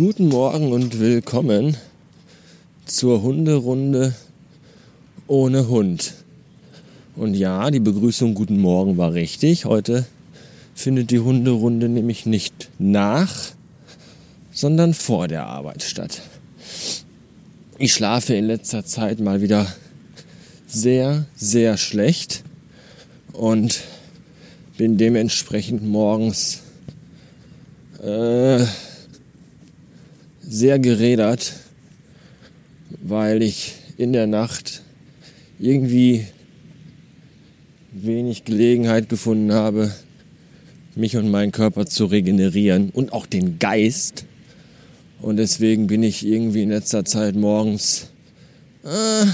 Guten Morgen und willkommen zur Hunderunde ohne Hund. Und ja, die Begrüßung Guten Morgen war richtig. Heute findet die Hunderunde nämlich nicht nach, sondern vor der Arbeit statt. Ich schlafe in letzter Zeit mal wieder sehr, sehr schlecht und bin dementsprechend morgens äh, sehr gerädert, weil ich in der Nacht irgendwie wenig Gelegenheit gefunden habe, mich und meinen Körper zu regenerieren und auch den Geist. Und deswegen bin ich irgendwie in letzter Zeit morgens. Äh,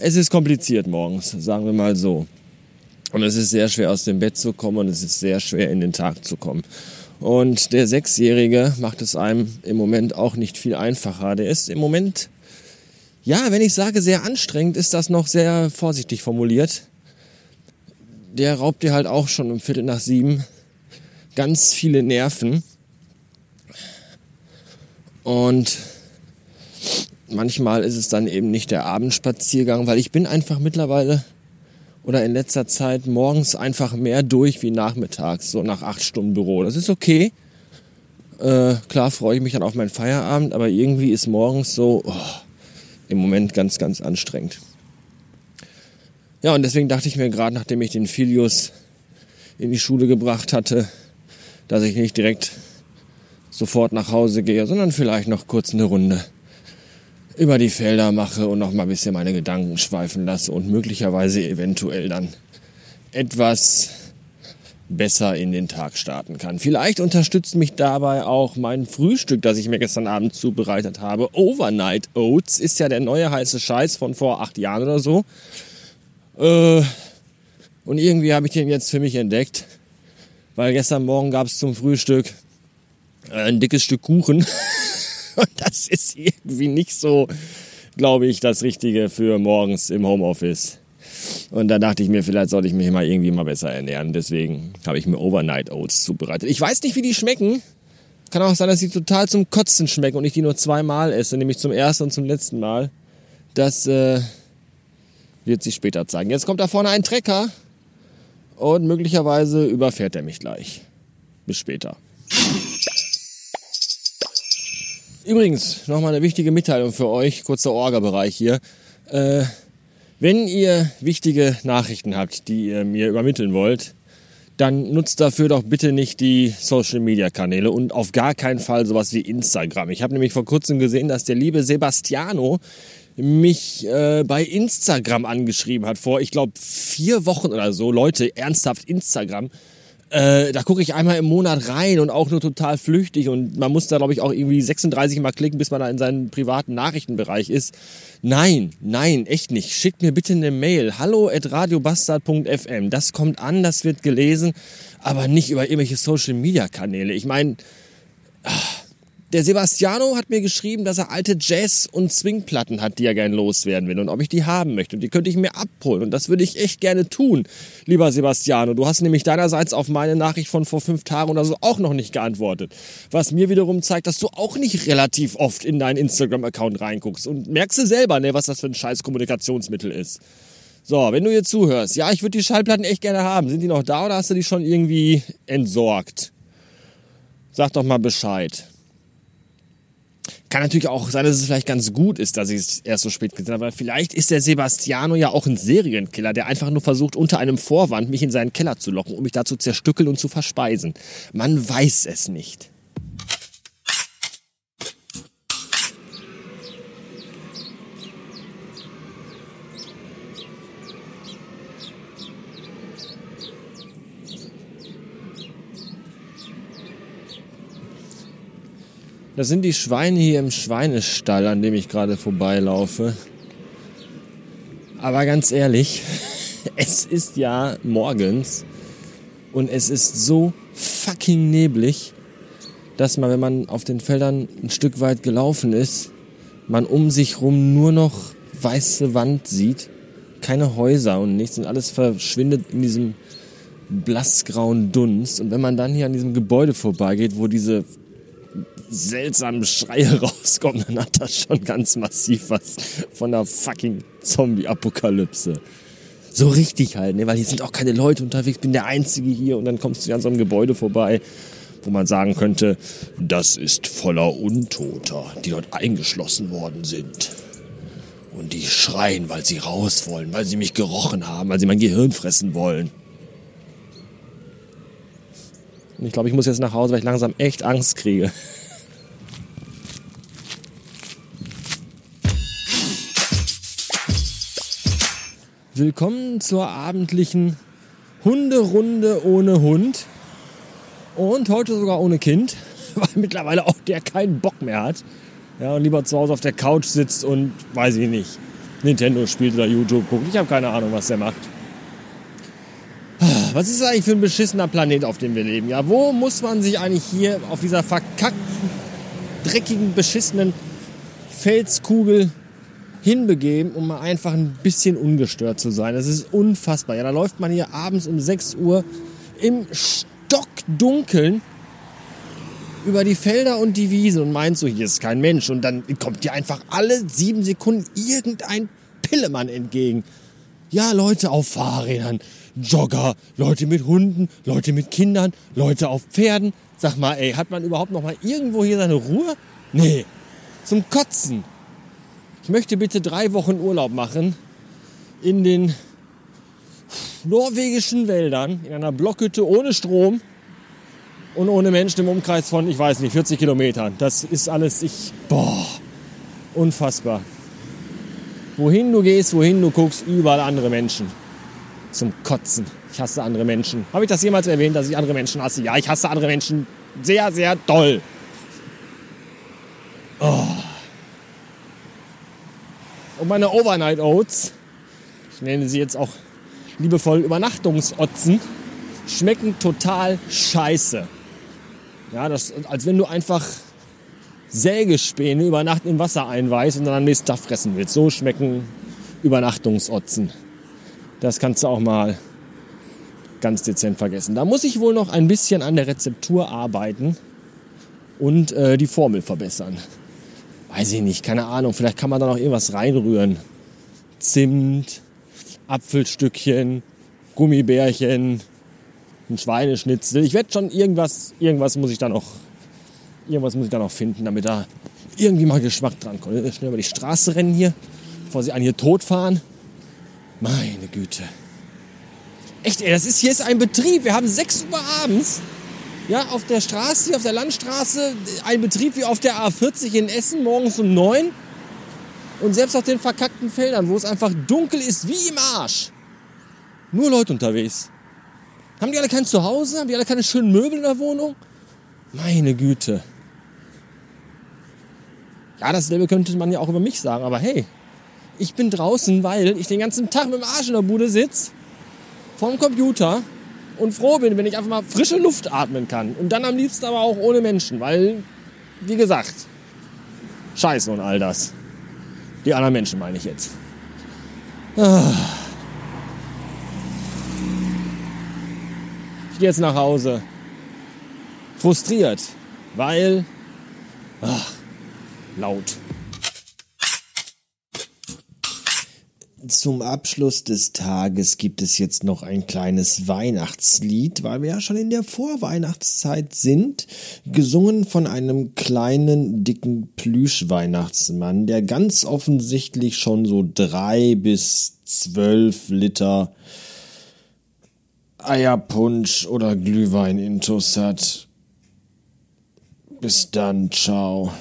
es ist kompliziert morgens, sagen wir mal so. Und es ist sehr schwer aus dem Bett zu kommen und es ist sehr schwer in den Tag zu kommen. Und der Sechsjährige macht es einem im Moment auch nicht viel einfacher. Der ist im Moment, ja, wenn ich sage sehr anstrengend, ist das noch sehr vorsichtig formuliert. Der raubt dir halt auch schon um Viertel nach sieben ganz viele Nerven. Und manchmal ist es dann eben nicht der Abendspaziergang, weil ich bin einfach mittlerweile oder in letzter Zeit morgens einfach mehr durch wie nachmittags, so nach acht Stunden Büro. Das ist okay. Äh, klar freue ich mich dann auf meinen Feierabend, aber irgendwie ist morgens so oh, im Moment ganz, ganz anstrengend. Ja, und deswegen dachte ich mir gerade, nachdem ich den Filius in die Schule gebracht hatte, dass ich nicht direkt sofort nach Hause gehe, sondern vielleicht noch kurz eine Runde über die Felder mache und noch mal ein bisschen meine Gedanken schweifen lasse und möglicherweise eventuell dann etwas besser in den Tag starten kann. Vielleicht unterstützt mich dabei auch mein Frühstück, das ich mir gestern Abend zubereitet habe. Overnight Oats ist ja der neue heiße Scheiß von vor acht Jahren oder so. Äh, und irgendwie habe ich den jetzt für mich entdeckt, weil gestern Morgen gab es zum Frühstück ein dickes Stück Kuchen. Und das ist irgendwie nicht so, glaube ich, das Richtige für morgens im Homeoffice. Und da dachte ich mir, vielleicht sollte ich mich mal irgendwie mal besser ernähren. Deswegen habe ich mir Overnight Oats zubereitet. Ich weiß nicht, wie die schmecken. Kann auch sein, dass sie total zum Kotzen schmecken und ich die nur zweimal esse, nämlich zum ersten und zum letzten Mal. Das äh, wird sich später zeigen. Jetzt kommt da vorne ein Trecker und möglicherweise überfährt er mich gleich. Bis später. Übrigens, nochmal eine wichtige Mitteilung für euch, kurzer Orga-Bereich hier. Äh, wenn ihr wichtige Nachrichten habt, die ihr mir übermitteln wollt, dann nutzt dafür doch bitte nicht die Social-Media-Kanäle und auf gar keinen Fall sowas wie Instagram. Ich habe nämlich vor kurzem gesehen, dass der liebe Sebastiano mich äh, bei Instagram angeschrieben hat, vor, ich glaube, vier Wochen oder so. Leute, ernsthaft Instagram. Äh, da gucke ich einmal im Monat rein und auch nur total flüchtig und man muss da glaube ich auch irgendwie 36 Mal klicken, bis man da in seinem privaten Nachrichtenbereich ist. Nein, nein, echt nicht. Schickt mir bitte eine Mail. Hallo at radiobastard.fm. Das kommt an, das wird gelesen, aber nicht über irgendwelche Social Media Kanäle. Ich meine, der Sebastiano hat mir geschrieben, dass er alte Jazz- und Swingplatten hat, die er gerne loswerden will und ob ich die haben möchte. Und die könnte ich mir abholen. Und das würde ich echt gerne tun, lieber Sebastiano. Du hast nämlich deinerseits auf meine Nachricht von vor fünf Tagen oder so auch noch nicht geantwortet. Was mir wiederum zeigt, dass du auch nicht relativ oft in deinen Instagram-Account reinguckst. Und merkst du selber, ne, was das für ein scheiß Kommunikationsmittel ist. So, wenn du hier zuhörst, ja, ich würde die Schallplatten echt gerne haben. Sind die noch da oder hast du die schon irgendwie entsorgt? Sag doch mal Bescheid. Kann natürlich auch sein, dass es vielleicht ganz gut ist, dass ich es erst so spät gesehen habe. Aber vielleicht ist der Sebastiano ja auch ein Serienkiller, der einfach nur versucht, unter einem Vorwand mich in seinen Keller zu locken, um mich da zu zerstückeln und zu verspeisen. Man weiß es nicht. Das sind die Schweine hier im Schweinestall, an dem ich gerade vorbeilaufe. Aber ganz ehrlich, es ist ja morgens und es ist so fucking neblig, dass man, wenn man auf den Feldern ein Stück weit gelaufen ist, man um sich rum nur noch weiße Wand sieht, keine Häuser und nichts und alles verschwindet in diesem blassgrauen Dunst. Und wenn man dann hier an diesem Gebäude vorbeigeht, wo diese seltsamen Schreie rauskommen, dann hat das schon ganz massiv was von der fucking Zombie-Apokalypse. So richtig halt, ne? weil hier sind auch keine Leute unterwegs, bin der Einzige hier und dann kommst du an so einem Gebäude vorbei, wo man sagen könnte, das ist voller Untoter, die dort eingeschlossen worden sind. Und die schreien, weil sie raus wollen, weil sie mich gerochen haben, weil sie mein Gehirn fressen wollen. Und ich glaube, ich muss jetzt nach Hause, weil ich langsam echt Angst kriege. Willkommen zur abendlichen Hunderunde ohne Hund. Und heute sogar ohne Kind, weil mittlerweile auch der keinen Bock mehr hat. Ja, und lieber zu Hause auf der Couch sitzt und, weiß ich nicht, Nintendo spielt oder YouTube guckt. Ich habe keine Ahnung, was der macht. Was ist eigentlich für ein beschissener Planet, auf dem wir leben? Ja, wo muss man sich eigentlich hier auf dieser verkackten, dreckigen, beschissenen Felskugel hinbegeben, um mal einfach ein bisschen ungestört zu sein? Das ist unfassbar. Ja, da läuft man hier abends um 6 Uhr im Stockdunkeln über die Felder und die Wiesen und meint so, hier ist kein Mensch. Und dann kommt dir einfach alle sieben Sekunden irgendein Pillemann entgegen. Ja, Leute auf Fahrrädern, Jogger, Leute mit Hunden, Leute mit Kindern, Leute auf Pferden. Sag mal, ey, hat man überhaupt noch mal irgendwo hier seine Ruhe? Nee, zum Kotzen. Ich möchte bitte drei Wochen Urlaub machen in den norwegischen Wäldern, in einer Blockhütte ohne Strom und ohne Menschen im Umkreis von, ich weiß nicht, 40 Kilometern. Das ist alles, ich, boah, unfassbar. Wohin du gehst, wohin du guckst, überall andere Menschen. Zum Kotzen. Ich hasse andere Menschen. Habe ich das jemals erwähnt, dass ich andere Menschen hasse? Ja, ich hasse andere Menschen sehr, sehr doll. Oh. Und meine Overnight Oats, ich nenne sie jetzt auch liebevoll Übernachtungsotzen, schmecken total scheiße. Ja, das, als wenn du einfach Sägespäne über Nacht im Wasser einweist und dann am nächsten Tag fressen willst. So schmecken Übernachtungsotzen. Das kannst du auch mal ganz dezent vergessen. Da muss ich wohl noch ein bisschen an der Rezeptur arbeiten und äh, die Formel verbessern. Weiß ich nicht, keine Ahnung. Vielleicht kann man da noch irgendwas reinrühren. Zimt, Apfelstückchen, Gummibärchen, ein Schweineschnitzel. Ich werde schon irgendwas, irgendwas muss ich da noch, irgendwas muss ich da noch finden, damit da irgendwie mal Geschmack dran kommt. Schnell über die Straße rennen hier, bevor sie einen hier totfahren. Meine Güte. Echt, ey, das ist hier ist ein Betrieb. Wir haben 6 Uhr abends. Ja, auf der Straße, auf der Landstraße, ein Betrieb wie auf der A40 in Essen morgens um 9. Und selbst auf den verkackten Feldern, wo es einfach dunkel ist wie im Arsch. Nur Leute unterwegs. Haben die alle kein Zuhause? Haben die alle keine schönen Möbel in der Wohnung? Meine Güte. Ja, dasselbe könnte man ja auch über mich sagen, aber hey, ich bin draußen, weil ich den ganzen Tag mit dem Arsch in der Bude sitze, vorm Computer und froh bin, wenn ich einfach mal frische Luft atmen kann. Und dann am liebsten aber auch ohne Menschen, weil, wie gesagt, Scheiße und all das. Die anderen Menschen meine ich jetzt. Ah. Ich gehe jetzt nach Hause. Frustriert, weil... Ach, laut. Zum Abschluss des Tages gibt es jetzt noch ein kleines Weihnachtslied, weil wir ja schon in der Vorweihnachtszeit sind, gesungen von einem kleinen, dicken Plüschweihnachtsmann, der ganz offensichtlich schon so drei bis zwölf Liter Eierpunsch oder Glühwein intus hat. Bis dann, ciao.